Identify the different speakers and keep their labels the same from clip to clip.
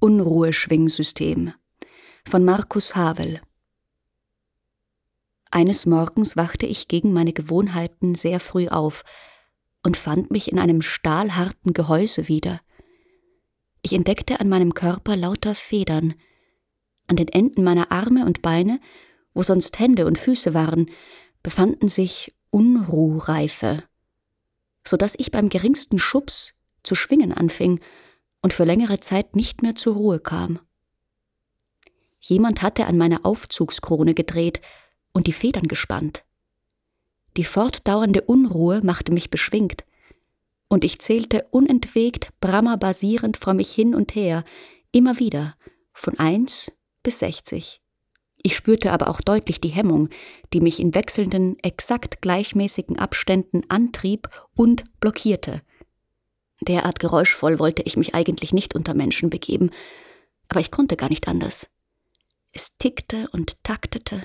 Speaker 1: Unruheschwingsystem von Markus Havel Eines Morgens wachte ich gegen meine Gewohnheiten sehr früh auf und fand mich in einem stahlharten Gehäuse wieder. Ich entdeckte an meinem Körper lauter Federn. An den Enden meiner Arme und Beine, wo sonst Hände und Füße waren, befanden sich Unruhreife, so dass ich beim geringsten Schubs zu schwingen anfing und für längere Zeit nicht mehr zur Ruhe kam. Jemand hatte an meiner Aufzugskrone gedreht und die Federn gespannt. Die fortdauernde Unruhe machte mich beschwingt, und ich zählte unentwegt Brahma basierend vor mich hin und her, immer wieder, von eins bis sechzig. Ich spürte aber auch deutlich die Hemmung, die mich in wechselnden, exakt gleichmäßigen Abständen antrieb und blockierte. Derart geräuschvoll wollte ich mich eigentlich nicht unter Menschen begeben, aber ich konnte gar nicht anders. Es tickte und taktete.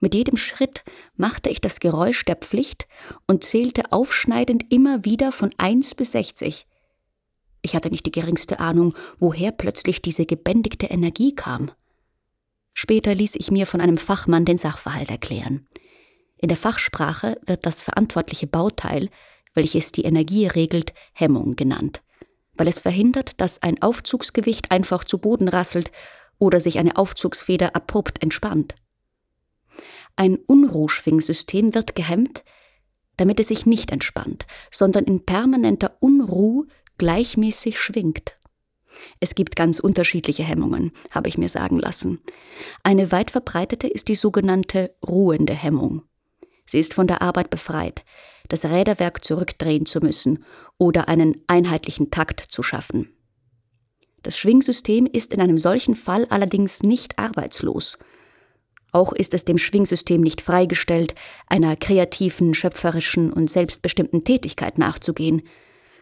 Speaker 1: Mit jedem Schritt machte ich das Geräusch der Pflicht und zählte aufschneidend immer wieder von eins bis sechzig. Ich hatte nicht die geringste Ahnung, woher plötzlich diese gebändigte Energie kam. Später ließ ich mir von einem Fachmann den Sachverhalt erklären. In der Fachsprache wird das verantwortliche Bauteil welches die Energie regelt, Hemmung genannt, weil es verhindert, dass ein Aufzugsgewicht einfach zu Boden rasselt oder sich eine Aufzugsfeder abrupt entspannt. Ein Unruhschwingsystem wird gehemmt, damit es sich nicht entspannt, sondern in permanenter Unruh gleichmäßig schwingt. Es gibt ganz unterschiedliche Hemmungen, habe ich mir sagen lassen. Eine weit verbreitete ist die sogenannte ruhende Hemmung. Sie ist von der Arbeit befreit, das Räderwerk zurückdrehen zu müssen oder einen einheitlichen Takt zu schaffen. Das Schwingsystem ist in einem solchen Fall allerdings nicht arbeitslos. Auch ist es dem Schwingsystem nicht freigestellt, einer kreativen, schöpferischen und selbstbestimmten Tätigkeit nachzugehen,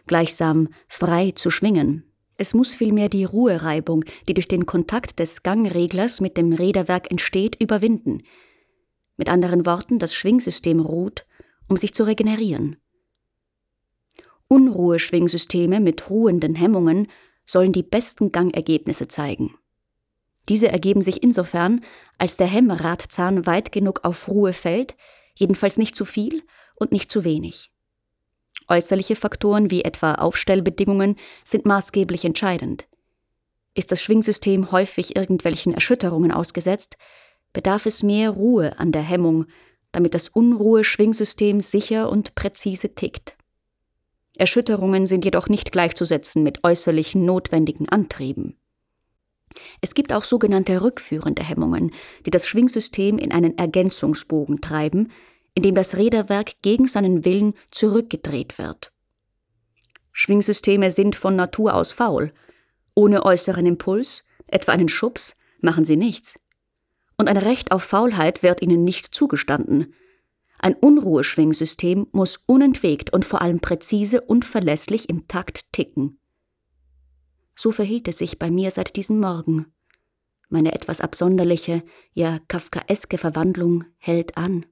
Speaker 1: gleichsam frei zu schwingen. Es muss vielmehr die Ruhereibung, die durch den Kontakt des Gangreglers mit dem Räderwerk entsteht, überwinden. Mit anderen Worten, das Schwingsystem ruht um sich zu regenerieren. Unruheschwingsysteme mit ruhenden Hemmungen sollen die besten Gangergebnisse zeigen. Diese ergeben sich insofern, als der Hemmradzahn weit genug auf Ruhe fällt, jedenfalls nicht zu viel und nicht zu wenig. Äußerliche Faktoren wie etwa Aufstellbedingungen sind maßgeblich entscheidend. Ist das Schwingsystem häufig irgendwelchen Erschütterungen ausgesetzt, bedarf es mehr Ruhe an der Hemmung damit das Unruhe-Schwingsystem sicher und präzise tickt. Erschütterungen sind jedoch nicht gleichzusetzen mit äußerlichen notwendigen Antrieben. Es gibt auch sogenannte rückführende Hemmungen, die das Schwingsystem in einen Ergänzungsbogen treiben, in dem das Räderwerk gegen seinen Willen zurückgedreht wird. Schwingsysteme sind von Natur aus faul. Ohne äußeren Impuls, etwa einen Schubs, machen sie nichts und ein Recht auf Faulheit wird ihnen nicht zugestanden. Ein Unruheschwingsystem muss unentwegt und vor allem präzise und verlässlich im Takt ticken. So verhielt es sich bei mir seit diesem Morgen. Meine etwas absonderliche, ja kafkaeske Verwandlung hält an.